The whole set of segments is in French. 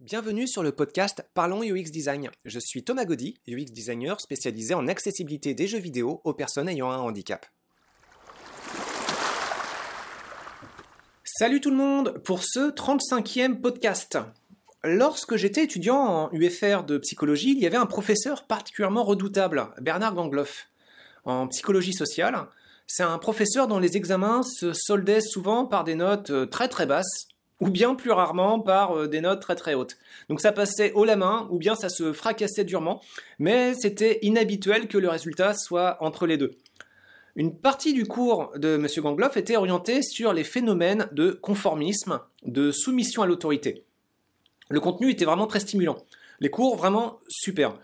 Bienvenue sur le podcast Parlons UX Design. Je suis Thomas Gaudy, UX designer spécialisé en accessibilité des jeux vidéo aux personnes ayant un handicap. Salut tout le monde pour ce 35e podcast. Lorsque j'étais étudiant en UFR de psychologie, il y avait un professeur particulièrement redoutable, Bernard Gangloff, en psychologie sociale. C'est un professeur dont les examens se soldaient souvent par des notes euh, très très basses, ou bien plus rarement par euh, des notes très très hautes. Donc ça passait haut la main, ou bien ça se fracassait durement, mais c'était inhabituel que le résultat soit entre les deux. Une partie du cours de M. Gangloff était orientée sur les phénomènes de conformisme, de soumission à l'autorité. Le contenu était vraiment très stimulant. Les cours vraiment super.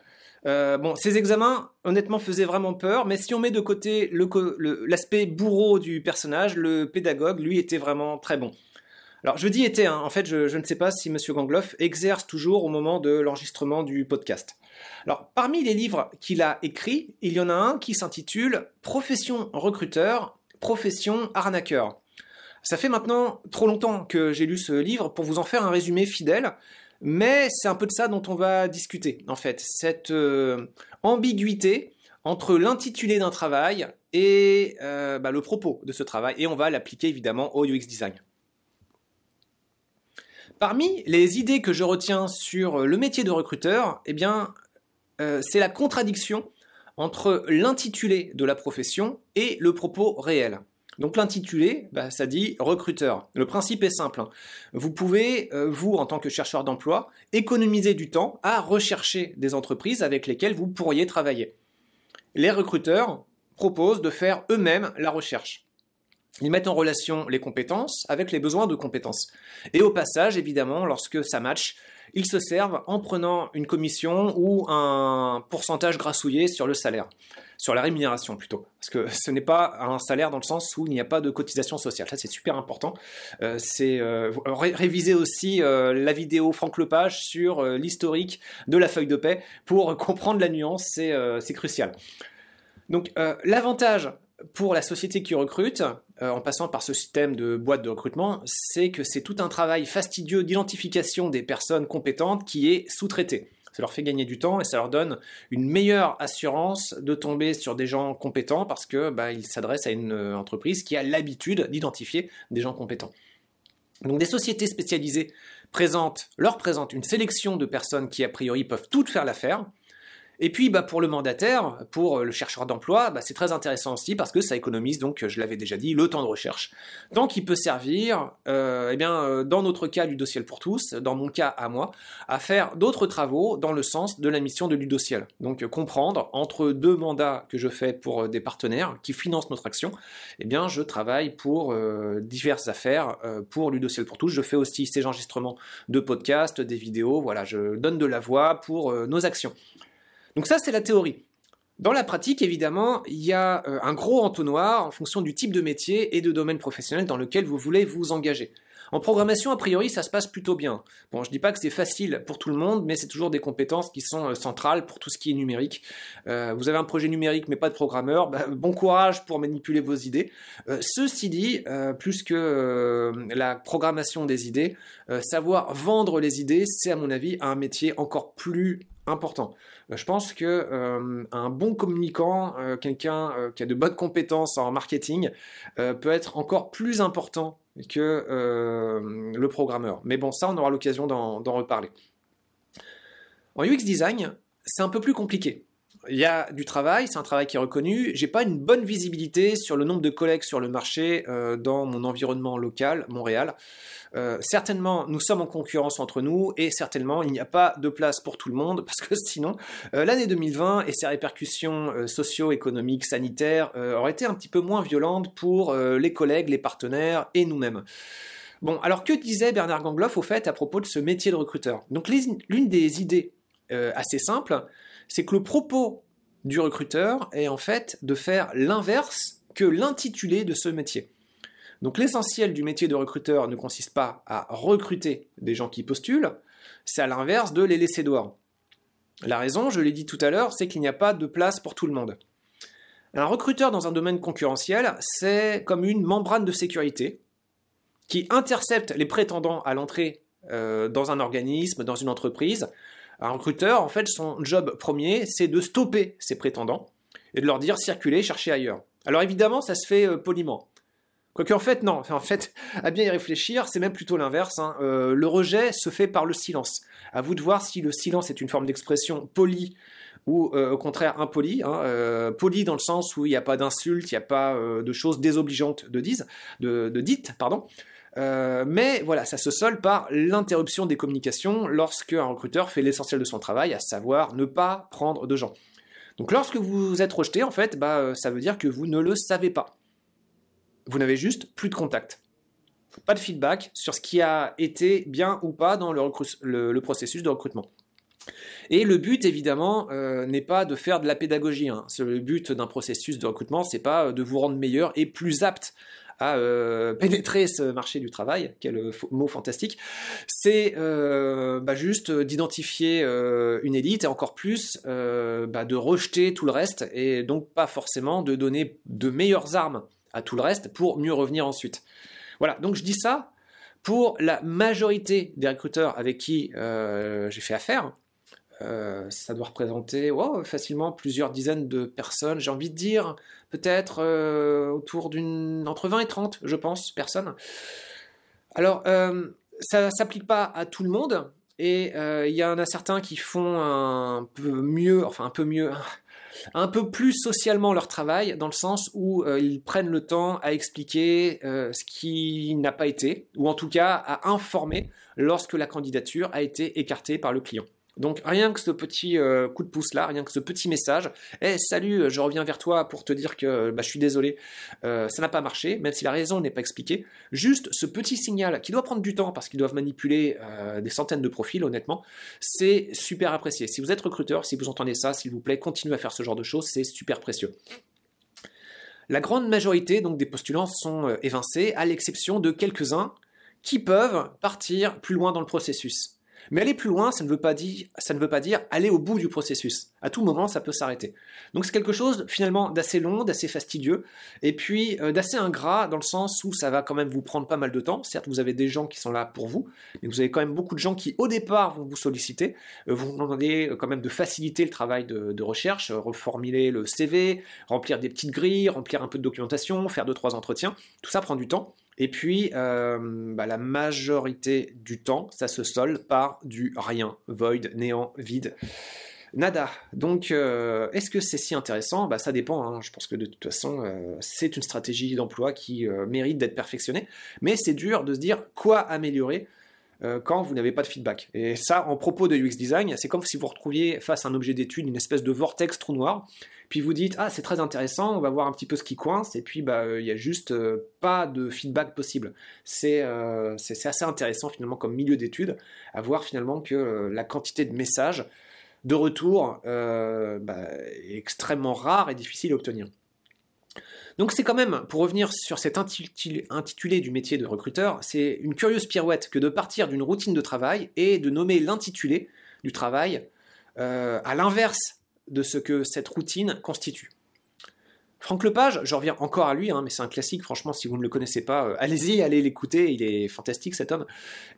Euh, bon, ces examens, honnêtement, faisaient vraiment peur, mais si on met de côté l'aspect bourreau du personnage, le pédagogue, lui, était vraiment très bon. Alors, je dis était, hein. en fait, je, ne sais pas si M. Gangloff exerce toujours au moment de l'enregistrement du podcast. Alors, parmi les livres qu'il a écrits, il y en a un qui s'intitule Profession recruteur, profession arnaqueur. Ça fait maintenant trop longtemps que j'ai lu ce livre pour vous en faire un résumé fidèle, mais c'est un peu de ça dont on va discuter, en fait. Cette euh, ambiguïté entre l'intitulé d'un travail et euh, bah, le propos de ce travail, et on va l'appliquer évidemment au UX design. Parmi les idées que je retiens sur le métier de recruteur, eh bien, euh, c'est la contradiction entre l'intitulé de la profession et le propos réel. Donc l'intitulé, bah, ça dit recruteur. Le principe est simple. Hein. Vous pouvez, euh, vous, en tant que chercheur d'emploi, économiser du temps à rechercher des entreprises avec lesquelles vous pourriez travailler. Les recruteurs proposent de faire eux-mêmes la recherche. Ils mettent en relation les compétences avec les besoins de compétences. Et au passage, évidemment, lorsque ça match, ils se servent en prenant une commission ou un pourcentage grassouillé sur le salaire, sur la rémunération plutôt. Parce que ce n'est pas un salaire dans le sens où il n'y a pas de cotisation sociale. Ça, c'est super important. Euh, euh, réviser aussi euh, la vidéo Franck Lepage sur l'historique de la feuille de paix pour comprendre la nuance. C'est crucial. Donc, l'avantage pour la société qui recrute, euh, en passant par ce système de boîte de recrutement, c'est que c'est tout un travail fastidieux d'identification des personnes compétentes qui est sous-traité. Ça leur fait gagner du temps et ça leur donne une meilleure assurance de tomber sur des gens compétents parce que bah, ils s'adressent à une euh, entreprise qui a l'habitude d'identifier des gens compétents. Donc des sociétés spécialisées présentent, leur présentent une sélection de personnes qui a priori peuvent toutes faire l'affaire, et puis bah, pour le mandataire, pour euh, le chercheur d'emploi, bah, c'est très intéressant aussi parce que ça économise, donc je l'avais déjà dit, le temps de recherche. Tant qu'il peut servir, euh, eh bien, euh, dans notre cas Ludociel pour tous, dans mon cas à moi, à faire d'autres travaux dans le sens de la mission de Ludociel. Donc comprendre entre deux mandats que je fais pour des partenaires qui financent notre action, eh bien je travaille pour diverses affaires pour Ludociel pour tous. Je fais aussi ces enregistrements de podcasts, des vidéos, voilà, je donne de la voix pour nos actions. Donc ça, c'est la théorie. Dans la pratique, évidemment, il y a euh, un gros entonnoir en fonction du type de métier et de domaine professionnel dans lequel vous voulez vous engager. En programmation, a priori, ça se passe plutôt bien. Bon, je dis pas que c'est facile pour tout le monde, mais c'est toujours des compétences qui sont euh, centrales pour tout ce qui est numérique. Euh, vous avez un projet numérique mais pas de programmeur, bah, bon courage pour manipuler vos idées. ceci dit, plus que la programmation des idées, savoir vendre les idées, c'est à mon avis un métier encore plus important. Euh, je pense que euh, un bon communicant, euh, quelqu'un qui a de bonnes compétences en marketing, peut être encore plus important que le programmeur. Mais bon, ça, on aura l'occasion d'en reparler. En UX design, c'est un peu plus compliqué il y a du travail, c'est un travail qui est reconnu. J'ai pas une bonne visibilité sur le nombre de collègues sur le marché euh, dans mon environnement local, Montréal. Euh, certainement, nous sommes en concurrence entre nous et certainement, il n'y a pas de place pour tout le monde parce que sinon, euh, l'année 2020 et ses répercussions socio-économiques, sanitaires auraient été un petit peu moins violentes pour les collègues, les partenaires et nous-mêmes. Bon, alors que disait Bernard Gangloff au fait à propos de ce métier de recruteur? Donc l'une des idées assez simples, c'est que le propos du recruteur est en fait de faire l'inverse que l'intitulé de ce métier. Donc l'essentiel du métier de recruteur ne consiste pas à recruter des gens qui postulent, c'est à l'inverse de les laisser dehors. La raison, je l'ai dit tout à l'heure, c'est qu'il n'y a pas de place pour tout le monde. Un recruteur dans un domaine concurrentiel, c'est comme une membrane de sécurité qui intercepte les prétendants à l'entrée dans un organisme, dans une entreprise. Un recruteur, en fait, son job premier, c'est de stopper ses prétendants et de leur dire circulez, cherchez ailleurs. Alors évidemment, ça se fait poliment. Quoique en fait, non, en fait, à bien y réfléchir, c'est même plutôt l'inverse. Hein. Euh, le rejet se fait par le silence. À vous de voir si le silence est une forme d'expression polie ou euh, au contraire impoli. Hein. Euh, poli dans le sens où il n'y a pas d'insultes, il n'y a pas de choses désobligeantes de dites, pardon. Mais voilà, ça se solde par l'interruption des communications lorsque un recruteur fait l'essentiel de son travail, à savoir ne pas prendre de gens. Donc lorsque vous êtes rejeté, en fait, bah, ça veut dire que vous ne le savez pas vous n'avez juste plus de contact. Pas de feedback sur ce qui a été bien ou pas dans le, processus de recrutement. Et le but, évidemment, euh, n'est pas de faire de la pédagogie. Hein. Le but d'un processus de recrutement, c'est pas de vous rendre meilleur et plus apte à euh, pénétrer ce marché du travail, quel euh, mot fantastique, c'est bah, juste d'identifier une élite et encore plus bah, de rejeter tout le reste et donc pas forcément de donner de meilleures armes à tout le reste pour mieux revenir ensuite. Voilà, donc je dis ça pour la majorité des recruteurs avec qui euh, j'ai fait affaire. Euh, ça doit représenter facilement plusieurs dizaines de personnes, j'ai envie de dire peut-être euh, autour d'une entre 20 et 30, je pense, personnes. Alors, ça s'applique pas à tout le monde, et il y en a certains qui font un peu mieux, enfin un peu mieux, un peu plus socialement leur travail, dans le sens où euh, ils prennent le temps à expliquer euh, ce qui n'a pas été, ou en tout cas à informer lorsque la candidature a été écartée par le client. Donc rien que ce petit euh, coup de pouce là, rien que ce petit message, eh salut, je reviens vers toi pour te dire que bah, je suis désolé, euh, ça n'a pas marché, même si la raison n'est pas expliquée. Juste ce petit signal qui doit prendre du temps parce qu'ils doivent manipuler euh, des centaines de profils, honnêtement, c'est super apprécié. Si vous êtes recruteur, si vous entendez ça, s'il vous plaît, continuez à faire ce genre de choses, c'est super précieux. La grande majorité donc des postulants sont évincés, à l'exception de quelques-uns qui peuvent partir plus loin dans le processus. Mais aller plus loin, ça ne veut pas dire, aller au bout du processus. À tout moment, ça peut s'arrêter. Donc c'est quelque chose finalement d'assez long, d'assez fastidieux, et puis euh, d'assez ingrat dans le sens où ça va quand même vous prendre pas mal de temps. Certes, vous avez des gens qui sont là pour vous, mais vous avez quand même beaucoup de gens qui au départ vont vous solliciter, euh, vous demandez euh, quand même de faciliter le travail de, recherche, reformuler le CV, remplir des petites grilles, remplir un peu de documentation, faire deux trois entretiens. Tout ça prend du temps. Et puis, euh, bah, la majorité du temps, ça se solde par du rien, void, néant, vide. Nada. Donc, euh, est-ce que c'est si intéressant? Bah, Ça dépend. Hein. Je pense que de toute façon, euh, c'est une stratégie d'emploi qui mérite d'être perfectionnée. Mais c'est dur de se dire quoi améliorer quand vous n'avez pas de feedback. Et ça, en propos de UX design, c'est comme si vous retrouviez face à un objet d'étude une espèce de vortex trou noir puis vous dites ah c'est très intéressant, on va voir un petit peu ce qui coince, et puis bah euh, il y a juste euh, pas de feedback possible. Euh, c'est c'est assez intéressant finalement comme milieu d'étude à voir finalement que la quantité de messages de retour bah, est extrêmement rare et difficile à obtenir. Donc c'est quand même, pour revenir sur cet intitulé du métier de recruteur, c'est une curieuse pirouette que de partir d'une routine de travail et de nommer l'intitulé du travail à l'inverse de ce que cette routine constitue. Franck Lepage, je reviens encore à lui, hein, mais c'est un classique, franchement, si vous ne le connaissez pas, euh, allez-y, allez l'écouter, il est fantastique cet homme,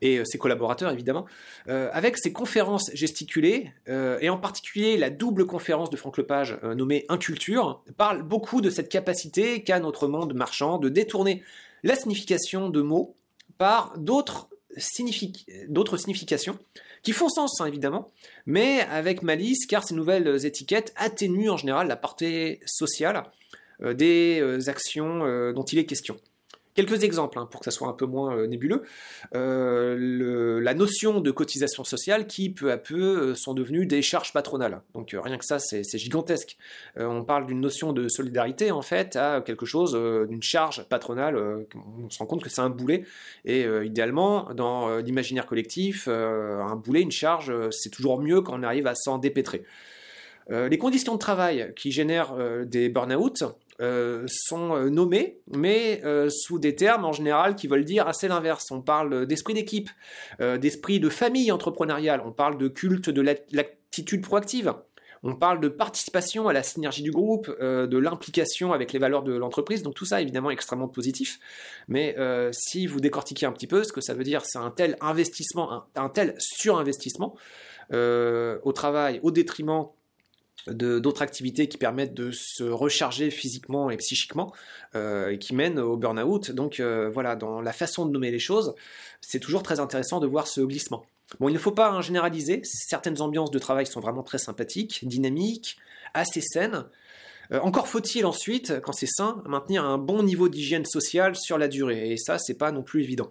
et euh, ses collaborateurs évidemment, euh, avec ses conférences gesticulées, et en particulier la double conférence de Franck Lepage nommée Inculture, parle beaucoup de cette capacité qu'a notre monde marchand de détourner la signification de mots par d'autres significations qui font sens hein, évidemment, mais avec malice car ces nouvelles étiquettes atténuent en général la portée sociale euh, des euh, actions euh, dont il est question. Quelques exemples hein, pour que ça soit un peu moins euh, nébuleux. Euh, la notion de cotisation sociale qui peu à peu euh, sont devenues des charges patronales. Donc rien que ça, c'est gigantesque. on parle d'une notion de solidarité en fait à quelque chose d'une charge patronale. on se rend compte que c'est un boulet. Et idéalement, dans l'imaginaire collectif, un boulet, une charge, c'est toujours mieux quand on arrive à s'en dépêtrer. les conditions de travail qui génèrent des burn-out, euh, sont euh, nommés, mais euh, sous des termes en général qui veulent dire assez l'inverse. On parle d'esprit d'équipe, d'esprit de famille entrepreneuriale, on parle de culte de l'attitude proactive, On parle de participation à la synergie du groupe, de l'implication avec les valeurs de l'entreprise. Donc tout ça, évidemment, extrêmement positif. Mais si vous décortiquez un petit peu, ce que ça veut dire, c'est un tel investissement, un, tel surinvestissement au travail, au détriment d'autres activités qui permettent de se recharger physiquement et psychiquement et qui mènent au burn-out. Donc voilà, dans la façon de nommer les choses, c'est toujours très intéressant de voir ce glissement. Bon, il ne faut pas hein, généraliser, certaines ambiances de travail sont vraiment très sympathiques, dynamiques, assez saines. Euh, encore faut-il ensuite, quand c'est sain, maintenir un bon niveau d'hygiène sociale sur la durée, et ça, c'est pas non plus évident.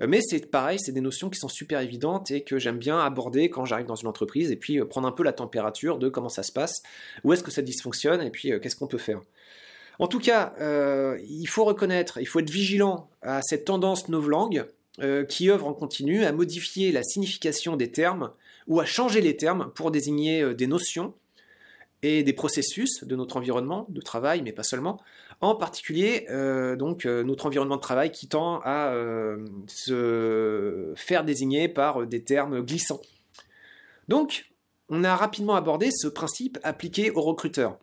Euh, mais c'est pareil, c'est des notions qui sont super évidentes et que j'aime bien aborder quand j'arrive dans une entreprise et puis euh, prendre un peu la température de comment ça se passe, où est-ce que ça dysfonctionne et puis qu'est-ce qu'on peut faire. En tout cas, il faut reconnaître, il faut être vigilant à cette tendance novlangue euh, qui œuvre en continu à modifier la signification des termes ou à changer les termes pour désigner euh, des notions et des processus de notre environnement de travail, mais pas seulement. En particulier, euh, donc notre environnement de travail qui tend à se faire désigner par des termes glissants. Donc, on a rapidement abordé ce principe appliqué aux recruteurs.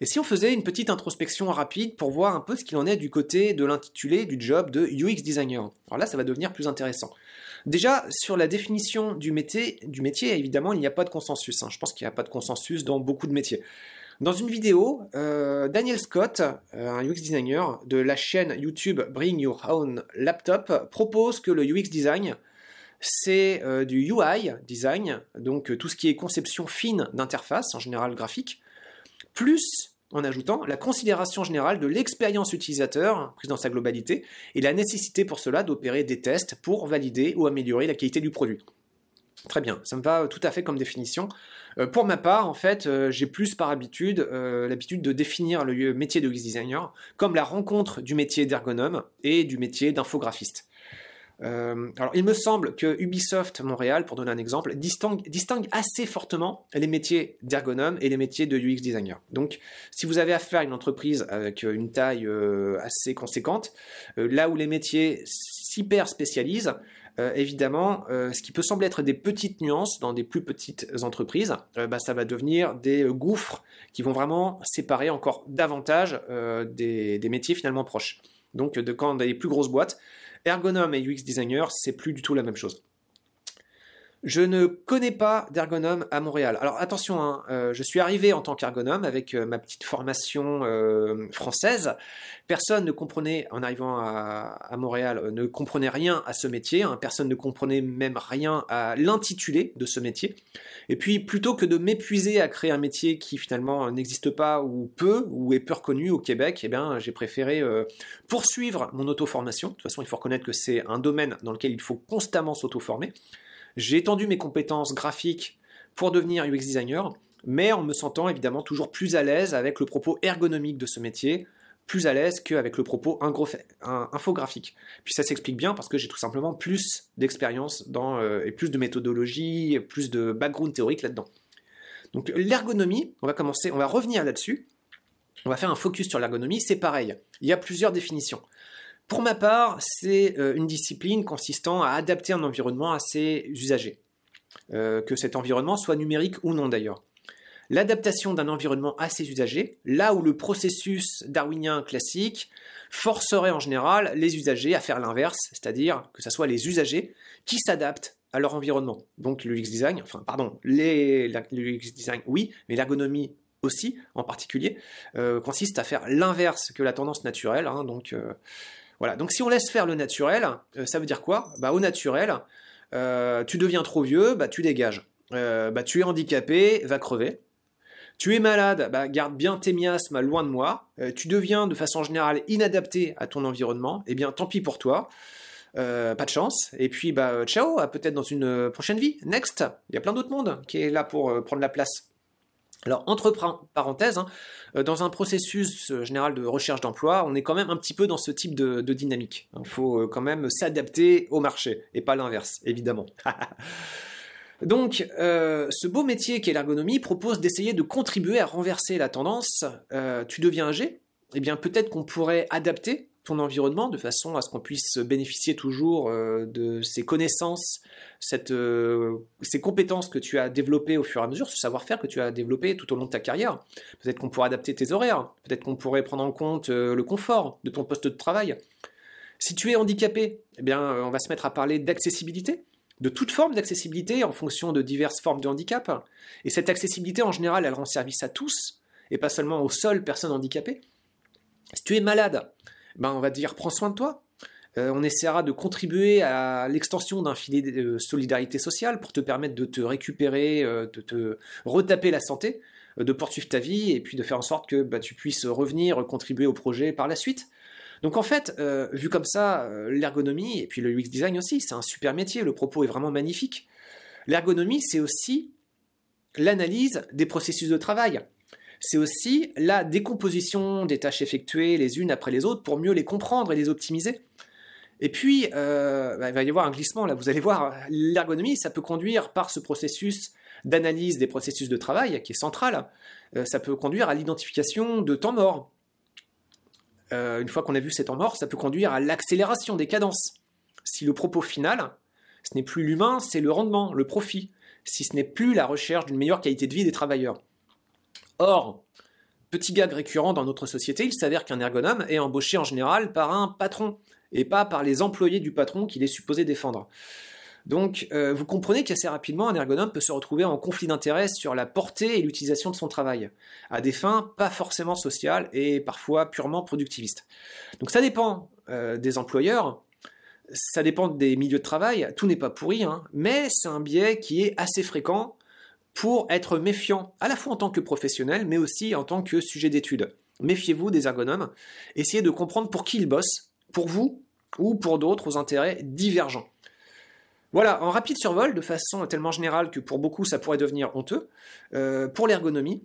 Et si on faisait une petite introspection rapide pour voir un peu ce qu'il en est du côté de l'intitulé du job de UX designer Alors là, ça va devenir plus intéressant. Déjà, sur la définition du métier, du métier évidemment, il n'y a pas de consensus. Hein. Je pense qu'il n'y a pas de consensus dans beaucoup de métiers. Dans une vidéo, euh, Daniel Scott, euh, un UX designer de la chaîne YouTube Bring Your Own Laptop, propose que le UX design, c'est euh, du UI design, donc tout ce qui est conception fine d'interface, en général graphique, plus en ajoutant la considération générale de l'expérience utilisateur, prise dans sa globalité, et la nécessité pour cela d'opérer des tests pour valider ou améliorer la qualité du produit. Très bien, ça me va tout à fait comme définition. Euh, pour ma part, en fait, euh, j'ai plus par habitude euh, l'habitude de définir le métier de UX designer comme la rencontre du métier d'ergonome et du métier d'infographiste. Euh, alors, il me semble que Ubisoft Montréal, pour donner un exemple, distingue, assez fortement les métiers d'ergonome et les métiers de UX designer. Donc, si vous avez affaire à une entreprise avec une taille euh, assez conséquente, euh, là où les métiers s'hyper spécialisent, évidemment, ce qui peut sembler être des petites nuances dans des plus petites entreprises, bah, ça va devenir des gouffres qui vont vraiment séparer encore davantage des, des, métiers finalement proches. Donc, de quand dans les plus grosses boîtes, ergonome et UX designer, c'est plus du tout la même chose. Je ne connais pas d'ergonome à Montréal. Alors attention, hein, euh, je suis arrivé en tant qu'ergonome avec euh, ma petite formation euh, française. Personne ne comprenait, en arrivant à, Montréal, ne comprenait rien à ce métier. Hein. personne ne comprenait même rien à l'intitulé de ce métier. Et puis, plutôt que de m'épuiser à créer un métier qui finalement n'existe pas ou peu, ou est peu reconnu au Québec, eh bien, j'ai préféré poursuivre mon auto-formation. De toute façon, il faut reconnaître que c'est un domaine dans lequel il faut constamment s'auto-former. J'ai étendu mes compétences graphiques pour devenir UX designer, mais en me sentant évidemment toujours plus à l'aise avec le propos ergonomique de ce métier, plus à l'aise qu'avec le propos infographique. Puis ça s'explique bien parce que j'ai tout simplement plus d'expérience euh, et plus de méthodologie, plus de background théorique là-dedans. Donc l'ergonomie, on va commencer, on va revenir là-dessus. On va faire un focus sur l'ergonomie, c'est pareil. Il y a plusieurs définitions. Pour ma part, c'est euh, une discipline consistant à adapter un environnement à ses usagers, euh, que cet environnement soit numérique ou non d'ailleurs. L'adaptation d'un environnement à ses usagers, là où le processus darwinien classique forcerait en général les usagers à faire l'inverse, c'est-à-dire que ce soit les usagers qui s'adaptent à leur environnement. Donc le UX design, enfin pardon, les, le UX design oui, mais l'ergonomie aussi en particulier, euh, consiste à faire l'inverse que la tendance naturelle. Hein, donc voilà, donc si on laisse faire le naturel, euh, ça veut dire quoi? Bah au naturel, euh, tu deviens trop vieux, bah tu dégages. Euh, bah tu es handicapé, va crever. Tu es malade, bah garde bien tes miasmes loin de moi. tu deviens de façon générale inadapté à ton environnement, eh bien tant pis pour toi. pas de chance. Et puis bah ciao, peut-être dans une prochaine vie. Next. Il y a plein d'autres mondes qui est là pour prendre la place. Alors, entre parenthèses, hein, euh, dans un processus euh, général de recherche d'emploi, on est quand même un petit peu dans ce type de, dynamique. Il faut euh, quand même s'adapter au marché, et pas l'inverse, évidemment. Donc, ce beau métier qu'est l'ergonomie propose d'essayer de contribuer à renverser la tendance. tu deviens âgé? Eh bien, peut-être qu'on pourrait adapter ton environnement de façon à ce qu'on puisse bénéficier toujours euh, de ces connaissances, cette, euh, ces compétences que tu as développées au fur et à mesure, ce savoir-faire que tu as développé tout au long de ta carrière. Peut-être qu'on pourrait adapter tes horaires, peut-être qu'on pourrait prendre en compte euh, le confort de ton poste de travail. Si tu es handicapé, eh bien, on va se mettre à parler d'accessibilité, de toute forme d'accessibilité en fonction de diverses formes de handicap. Et cette accessibilité, en général, elle rend service à tous, et pas seulement aux seules personnes handicapées. Si tu es malade, ben on va dire prends soin de toi. Euh, on essaiera de contribuer à l'extension d'un filet de solidarité sociale pour te permettre de te récupérer, euh, de te retaper la santé, euh, de poursuivre ta vie et puis de faire en sorte que bah, tu puisses revenir contribuer au projet par la suite. Donc en fait, vu comme ça, l'ergonomie et puis le UX design aussi, c'est un super métier, le propos est vraiment magnifique. L'ergonomie, c'est aussi l'analyse des processus de travail c'est aussi la décomposition des tâches effectuées les unes après les autres pour mieux les comprendre et les optimiser. Et puis, euh, bah, il va y avoir un glissement, là, vous allez voir, l'ergonomie, ça peut conduire par ce processus d'analyse des processus de travail, qui est central, euh, ça peut conduire à l'identification de temps morts. Euh, une fois qu'on a vu ces temps morts, ça peut conduire à l'accélération des cadences. Si le propos final, ce n'est plus l'humain, c'est le rendement, le profit, si ce n'est plus la recherche d'une meilleure qualité de vie des travailleurs. Or, petit gag récurrent dans notre société, il s'avère qu'un ergonome est embauché en général par un patron et pas par les employés du patron qu'il est supposé défendre. Donc, euh, vous comprenez qu'assez rapidement, un ergonome peut se retrouver en conflit d'intérêts sur la portée et l'utilisation de son travail, à des fins pas forcément sociales et parfois purement productivistes. Donc, ça dépend euh, des employeurs, ça dépend des milieux de travail, tout n'est pas pourri, hein, mais c'est un biais qui est assez fréquent pour être méfiant, à la fois en tant que professionnel, mais aussi en tant que sujet d'étude. Méfiez-vous des ergonomes, essayez de comprendre pour qui ils bossent, pour vous ou pour d'autres aux intérêts divergents. Voilà, en rapide survol, de façon tellement générale que pour beaucoup ça pourrait devenir honteux, euh, pour l'ergonomie,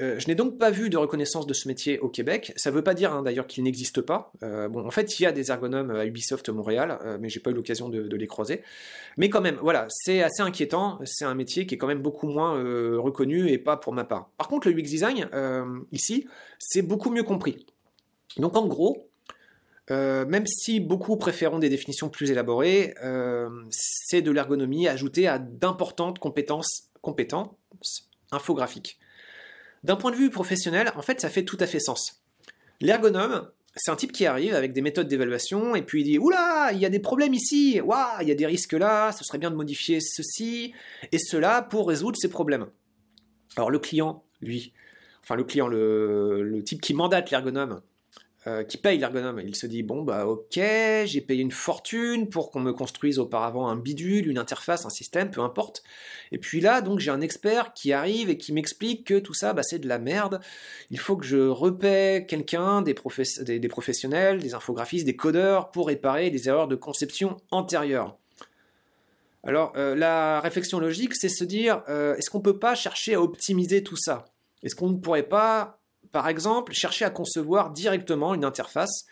euh, je n'ai donc pas vu de reconnaissance de ce métier au Québec. Ça ne veut pas dire hein, d'ailleurs qu'il n'existe pas. Euh, en fait, il y a des ergonomes à Ubisoft Montréal, euh, mais j'ai pas eu l'occasion de, les croiser. Mais quand même, voilà, c'est assez inquiétant. C'est un métier qui est quand même beaucoup moins reconnu et pas pour ma part. Par contre, le UX design ici, c'est beaucoup mieux compris. Donc en gros, même si beaucoup préféreront des définitions plus élaborées, c'est de l'ergonomie ajoutée à d'importantes compétences, compétences infographiques. D'un point de vue professionnel, en fait, ça fait tout à fait sens. L'ergonome, c'est un type qui arrive avec des méthodes d'évaluation et puis il dit Oula, il y a des problèmes ici, waouh, il y a des risques là, ce serait bien de modifier ceci et cela pour résoudre ces problèmes. Alors le client, lui, enfin le client, le, le type qui mandate l'ergonome, euh, qui paye l'ergonome. Il se dit bon bah ok, j'ai payé une fortune pour qu'on me construise auparavant un bidule, une interface, un système, peu importe. Et puis là donc j'ai un expert qui arrive et qui m'explique que tout ça bah, c'est de la merde. Il faut que je repaie quelqu'un, des, des, professionnels, des infographistes, des codeurs pour réparer les erreurs de conception antérieures. Alors euh, la réflexion logique c'est se dire euh, est-ce qu'on peut pas chercher à optimiser tout ça? Est-ce qu'on ne pourrait pas par exemple, chercher à concevoir directement une interface,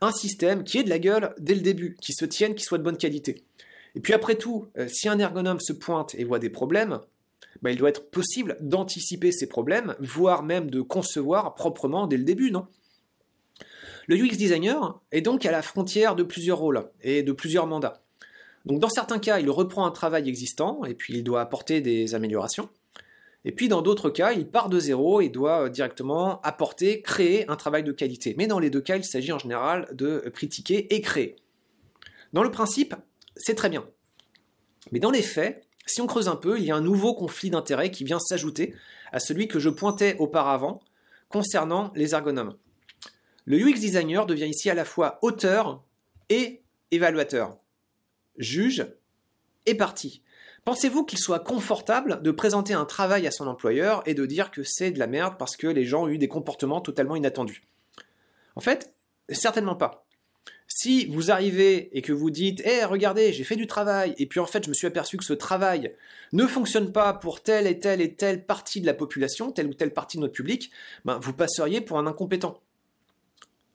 un système qui ait de la gueule dès le début, qui se tienne, qui soit de bonne qualité. Et puis après tout, euh, si un ergonome se pointe et voit des problèmes, bah, il doit être possible d'anticiper ces problèmes, voire même de concevoir proprement dès le début, non? Le UX designer est donc à la frontière de plusieurs rôles et de plusieurs mandats. Donc dans certains cas, il reprend un travail existant et puis il doit apporter des améliorations. Et puis dans d'autres cas, il part de zéro et doit euh, directement apporter, créer un travail de qualité. Mais dans les deux cas, il s'agit en général de critiquer et créer. Dans le principe, c'est très bien. Mais dans les faits, si on creuse un peu, il y a un nouveau conflit d'intérêts qui vient s'ajouter à celui que je pointais auparavant concernant les ergonomes. Le UX designer devient ici à la fois auteur et évaluateur, juge et partie. Pensez-vous qu'il soit confortable de présenter un travail à son employeur et de dire que c'est de la merde parce que les gens ont eu des comportements totalement inattendus? En fait, certainement pas. Si vous arrivez et que vous dites Eh, regardez, j'ai fait du travail, et puis en fait, je me suis aperçu que ce travail ne fonctionne pas pour telle et telle et telle partie de la population, telle ou telle partie de notre public, ben, vous passeriez pour un incompétent.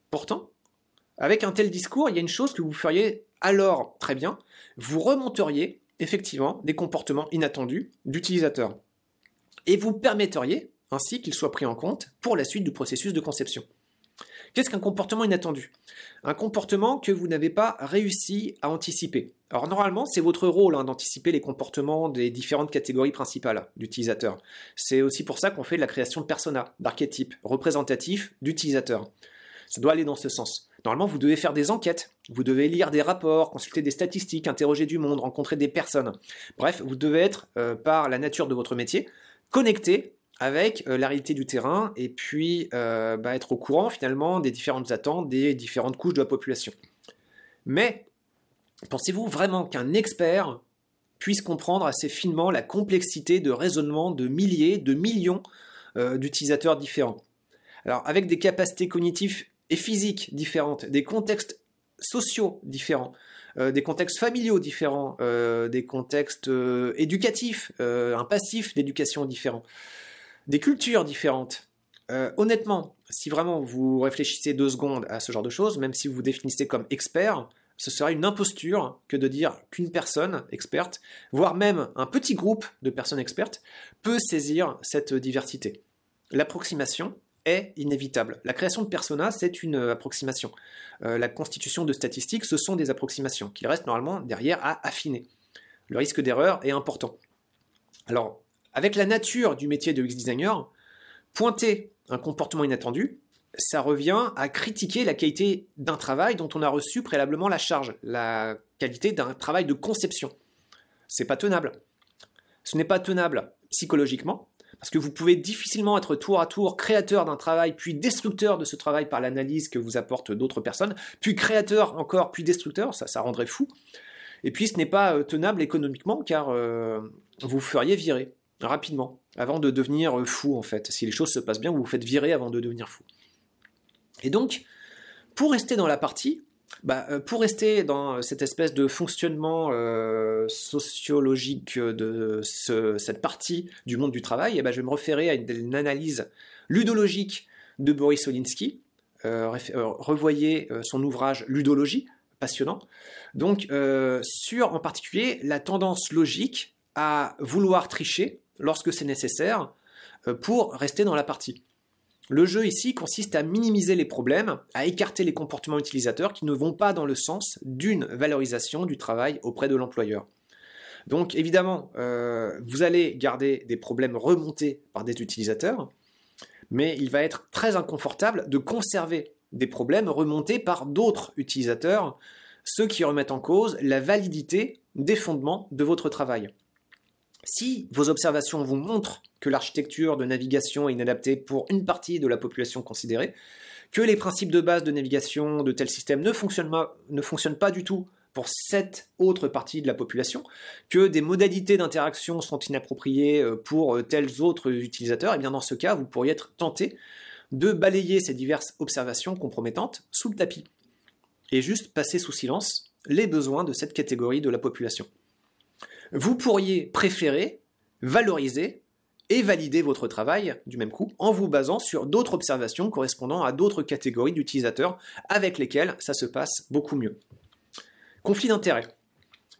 Pourtant, avec un tel discours, il y a une chose que vous feriez alors très bien, vous remonteriez effectivement des comportements inattendus d'utilisateurs. Et vous permetteriez ainsi qu'ils soient pris en compte pour la suite du processus de conception. Qu'est-ce qu'un comportement inattendu? Un comportement que vous n'avez pas réussi à anticiper. Alors normalement, c'est votre rôle hein, d'anticiper les comportements des différentes catégories principales d'utilisateurs. C'est aussi pour ça qu'on fait de la création de personas, d'archétypes représentatifs d'utilisateurs. Ça doit aller dans ce sens. Normalement, vous devez faire des enquêtes, vous devez lire des rapports, consulter des statistiques, interroger du monde, rencontrer des personnes. Bref, vous devez être, euh, par la nature de votre métier, connecté avec euh, la réalité du terrain et puis euh, bah, être au courant finalement des différentes attentes des différentes couches de la population. Mais pensez-vous vraiment qu'un expert puisse comprendre assez finement la complexité de raisonnement de milliers, de millions d'utilisateurs différents? Alors avec des capacités cognitives et physiques différentes, des contextes sociaux différents, euh, des contextes familiaux différents, euh, des contextes euh, éducatifs, un passif d'éducation différent, des cultures différentes. honnêtement, si vraiment vous réfléchissez deux secondes à ce genre de choses, même si vous vous définissez comme expert, ce serait une imposture que de dire qu'une personne experte, voire même un petit groupe de personnes expertes, peut saisir cette diversité. L'approximation, inévitable. La création de personas, c'est une euh, approximation. Euh, la constitution de statistiques, ce sont des approximations qu'il reste normalement derrière à affiner. Le risque d'erreur est important. Alors, avec la nature du métier de UX-designer, pointer un comportement inattendu, ça revient à critiquer la qualité d'un travail dont on a reçu préalablement la charge, la qualité d'un travail de conception. C'est pas tenable. Ce n'est pas tenable psychologiquement, parce que vous pouvez difficilement être tour à tour créateur d'un travail, puis destructeur de ce travail par l'analyse que vous apportent d'autres personnes, puis créateur encore, puis destructeur, ça, ça rendrait fou. Et puis ce n'est pas euh, tenable économiquement, car euh, vous feriez virer rapidement, avant de devenir euh, fou en fait. Si les choses se passent bien, vous vous faites virer avant de devenir fou. Et donc, pour rester dans la partie, bah, euh, pour rester dans cette espèce de fonctionnement euh, sociologique de cette partie du monde du travail, eh ben, je vais me référer à une, analyse ludologique de Boris Olinsky. Euh, revoyez son ouvrage Ludologie, passionnant. Donc, sur en particulier la tendance logique à vouloir tricher lorsque c'est nécessaire pour rester dans la partie. Le jeu ici consiste à minimiser les problèmes, à écarter les comportements utilisateurs qui ne vont pas dans le sens d'une valorisation du travail auprès de l'employeur. Donc évidemment, euh, vous allez garder des problèmes remontés par des utilisateurs, mais il va être très inconfortable de conserver des problèmes remontés par d'autres utilisateurs, ceux qui remettent en cause la validité des fondements de votre travail. Si vos observations vous montrent que l'architecture de navigation est inadaptée pour une partie de la population considérée, que les principes de base de navigation de tel système ne fonctionnent pas, du tout pour cette autre partie de la population, que des modalités d'interaction sont inappropriées euh, pour euh, tels autres utilisateurs, et eh bien dans ce cas, vous pourriez être tenté de balayer ces diverses observations compromettantes sous le tapis. Et juste passer sous silence les besoins de cette catégorie de la population vous pourriez préférer valoriser et valider votre travail du même coup en vous basant sur d'autres observations correspondant à d'autres catégories d'utilisateurs avec lesquels ça se passe beaucoup mieux. Conflit d'intérêt.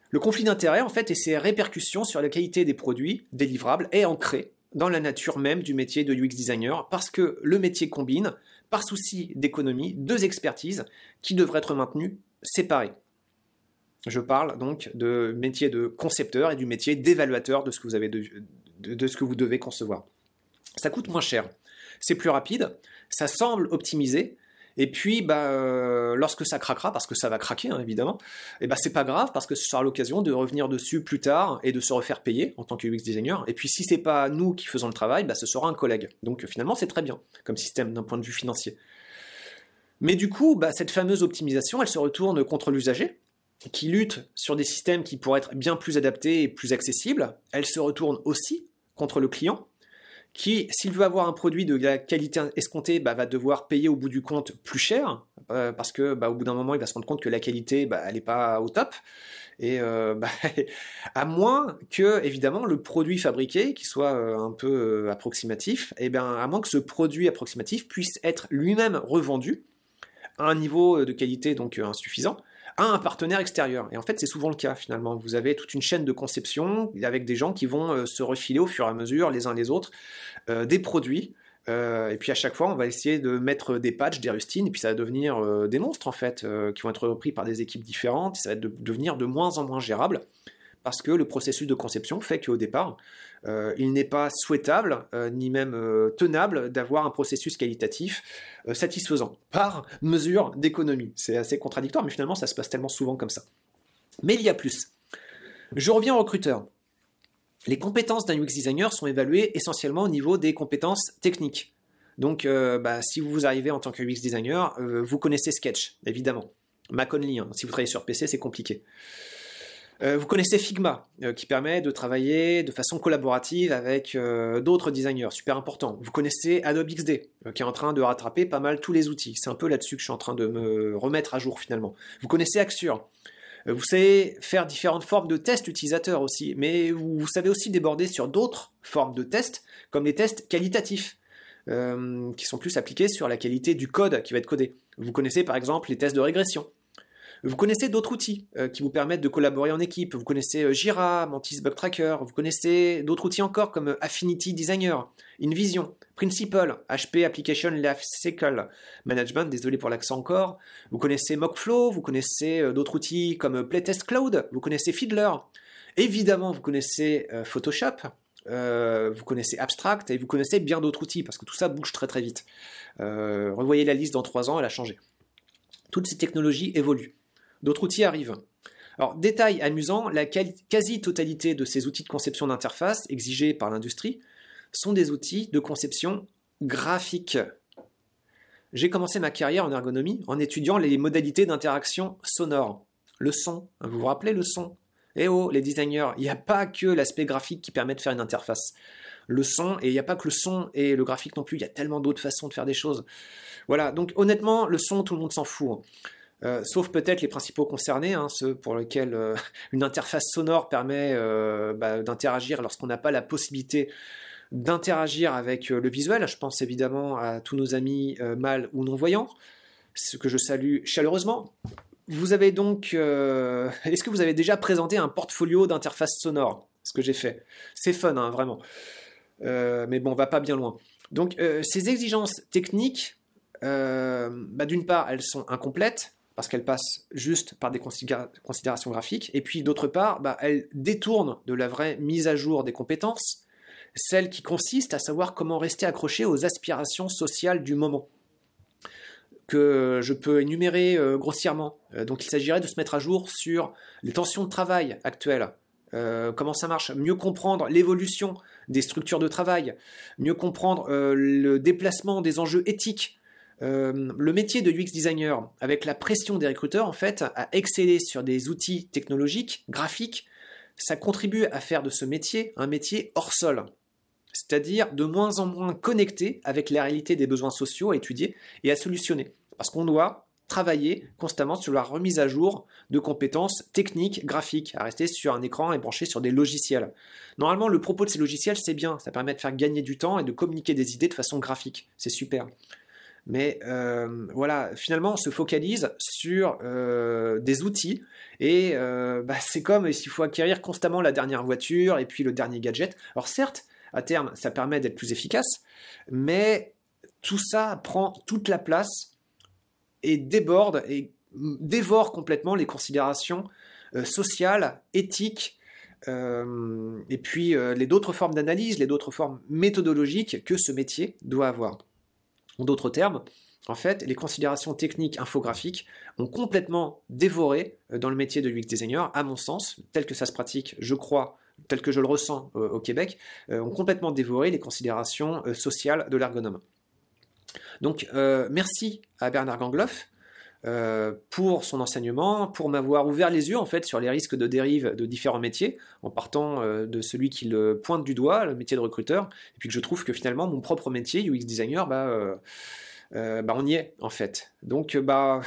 Le conflit d'intérêt, en fait, et ses répercussions sur la qualité des produits délivrables est ancré dans la nature même du métier de UX designer parce que le métier combine, par souci d'économie, deux expertises qui devraient être maintenues séparées. Je parle donc de métier de concepteur et du métier d'évaluateur de, ce que vous avez de, ce que vous devez concevoir. Ça coûte moins cher, c'est plus rapide, ça semble optimisé, et puis, bah, euh, lorsque ça craquera, parce que ça va craquer hein, évidemment, et eh bah, c'est pas grave parce que ce sera l'occasion de revenir dessus plus tard et de se refaire payer en tant que UX designer. Et puis si c'est pas nous qui faisons le travail, bah, ce sera un collègue. Donc finalement c'est très bien comme système d'un point de vue financier. Mais du coup, bah, cette fameuse optimisation, elle se retourne contre l'usager qui lutte sur des systèmes qui pourraient être bien plus adaptés et plus accessibles, elle se retourne aussi contre le client, qui, s'il veut avoir un produit de la qualité escomptée, bah, va devoir payer au bout du compte plus cher, euh, parce que bah, au bout d'un moment, il va se rendre compte que la qualité, bah, elle n'est pas au top. Et euh, à moins que, évidemment, le produit fabriqué, qui soit euh, un peu approximatif, et eh bien, à moins que ce produit approximatif puisse être lui-même revendu à un niveau de qualité donc insuffisant, à un partenaire extérieur. Et en fait, c'est souvent le cas finalement. Vous avez toute une chaîne de conception avec des gens qui vont euh, se refiler au fur et à mesure, les uns les autres, euh, des produits Euh, et puis à chaque fois, on va essayer de mettre des patchs, des rustines, et puis ça va devenir des monstres en fait, qui vont être repris par des équipes différentes, et ça va devenir de moins en moins gérable, parce que le processus de conception fait qu'au départ, il n'est pas souhaitable, ni même tenable, d'avoir un processus qualitatif satisfaisant, par mesure d'économie. C'est assez contradictoire, mais finalement, ça se passe tellement souvent comme ça. Mais il y a plus. Je reviens au recruteur. Les compétences d'un UX designer sont évaluées essentiellement au niveau des compétences techniques. Donc, euh, bah, si vous arrivez en tant que UX designer, euh, vous connaissez Sketch, évidemment. Mac Only, hein. si vous travaillez sur PC, c'est compliqué. Euh, vous connaissez Figma, qui permet de travailler de façon collaborative avec d'autres designers, super important. Vous connaissez Adobe XD, qui est en train de rattraper pas mal tous les outils. C'est un peu là-dessus que je suis en train de me remettre à jour finalement. Vous connaissez Axure, euh, vous savez faire différentes formes de tests utilisateurs aussi, mais vous, savez aussi déborder sur d'autres formes de tests, comme les tests qualitatifs, euh, qui sont plus appliqués sur la qualité du code qui va être codé. Vous connaissez par exemple les tests de régression. Vous connaissez d'autres outils euh, qui vous permettent de collaborer en équipe. Vous connaissez euh, Jira, Mantis Bug Tracker. Vous connaissez d'autres outils encore comme euh, Affinity Designer, InVision, Principal, HP Application Lifecycle Management. Désolé pour l'accent encore. Vous connaissez Mockflow. Vous connaissez d'autres outils comme Playtest Cloud. Vous connaissez Fiddler. Évidemment, vous connaissez Photoshop. vous connaissez Abstract et vous connaissez bien d'autres outils parce que tout ça bouge très très vite. revoyez la liste dans trois ans, elle a changé. Toutes ces technologies évoluent. D'autres outils arrivent. Alors, détail amusant, la quasi-totalité de ces outils de conception d'interface exigés par l'industrie sont des outils de conception graphique. J'ai commencé ma carrière en ergonomie en étudiant les modalités d'interaction sonore. Le son, hein, vous vous rappelez le son? Eh oh, les designers, il n'y a pas que l'aspect graphique qui permet de faire une interface. Le son, et il n'y a pas que le son et le graphique non plus, il y a tellement d'autres façons de faire des choses. Voilà, donc honnêtement, le son, tout le monde s'en fout. Euh, sauf peut-être les principaux concernés, hein, ceux pour lesquels euh, une interface sonore permet euh, bah, d'interagir lorsqu'on n'a pas la possibilité d'interagir avec le visuel. Je pense évidemment à tous nos amis mâles ou non-voyants, ce que je salue chaleureusement. Vous avez donc... Est-ce que vous avez déjà présenté un portfolio d'interface sonore Ce que j'ai fait? C'est fun, hein, vraiment. mais bon, on va pas bien loin. Donc ces exigences techniques, bah, d'une part, elles sont incomplètes, parce qu'elle passe juste par des considérations graphiques, et puis d'autre part, bah, elle détourne de la vraie mise à jour des compétences, celle qui consiste à savoir comment rester accroché aux aspirations sociales du moment que je peux énumérer euh, grossièrement. Euh, donc il s'agirait de se mettre à jour sur les tensions de travail actuelles, euh, comment ça marche, mieux comprendre l'évolution des structures de travail, mieux comprendre le déplacement des enjeux éthiques euh, le métier de UX designer, avec la pression des recruteurs, en fait, à exceller sur des outils technologiques, graphiques, ça contribue à faire de ce métier un métier hors sol. C'est-à-dire de moins en moins connecté avec la réalité des besoins sociaux à étudier et à solutionner. Parce qu'on doit travailler constamment sur la remise à jour de compétences techniques, graphiques, à rester sur un écran et branché sur des logiciels. Normalement, le propos de ces logiciels, c'est bien, ça permet de faire gagner du temps et de communiquer des idées de façon graphique. C'est super. Mais euh, voilà, finalement, on se focalise sur euh, des outils et euh, bah, c'est comme s'il faut acquérir constamment la dernière voiture et puis le dernier gadget. Alors certes, à terme, ça permet d'être plus efficace, mais tout ça prend toute la place et déborde et dévore complètement les considérations sociales, éthiques, et puis les d'autres formes d'analyse, les d'autres formes méthodologiques que ce métier doit avoir. En d'autres termes, en fait, les considérations techniques infographiques ont complètement dévoré euh, dans le métier de UX designer, à mon sens, tel que ça se pratique, je crois, tel que je le ressens euh, au Québec, euh, ont complètement dévoré les considérations sociales de l'ergonome. Donc, merci à Bernard Gangloff pour son enseignement, pour m'avoir ouvert les yeux en fait sur les risques de dérive de différents métiers, en partant de celui qui le pointe du doigt, le métier de recruteur, et puis que je trouve que finalement mon propre métier, UX designer, bah, euh, bah, on y est en fait. Donc bah,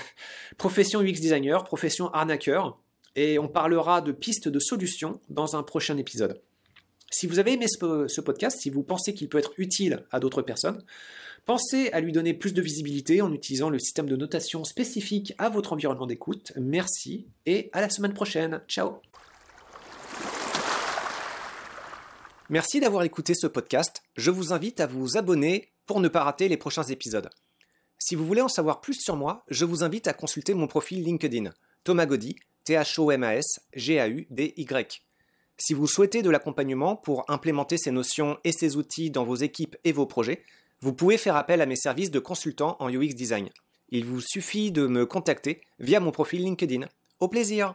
profession UX designer, profession arnaqueur, et on parlera de pistes de solutions dans un prochain épisode. Si vous avez aimé ce, podcast, si vous pensez qu'il peut être utile à d'autres personnes, pensez à lui donner plus de visibilité en utilisant le système de notation spécifique à votre environnement d'écoute. Merci et à la semaine prochaine. Ciao Merci d'avoir écouté ce podcast. Je vous invite à vous abonner pour ne pas rater les prochains épisodes. Si vous voulez en savoir plus sur moi, je vous invite à consulter mon profil LinkedIn, Thomas Gaudy, T-H-O-M-A-S, G-A-U-D-Y. Si vous souhaitez de l'accompagnement pour implémenter ces notions et ces outils dans vos équipes et vos projets, vous pouvez faire appel à mes services de consultant en UX Design. Il vous suffit de me contacter via mon profil LinkedIn. Au plaisir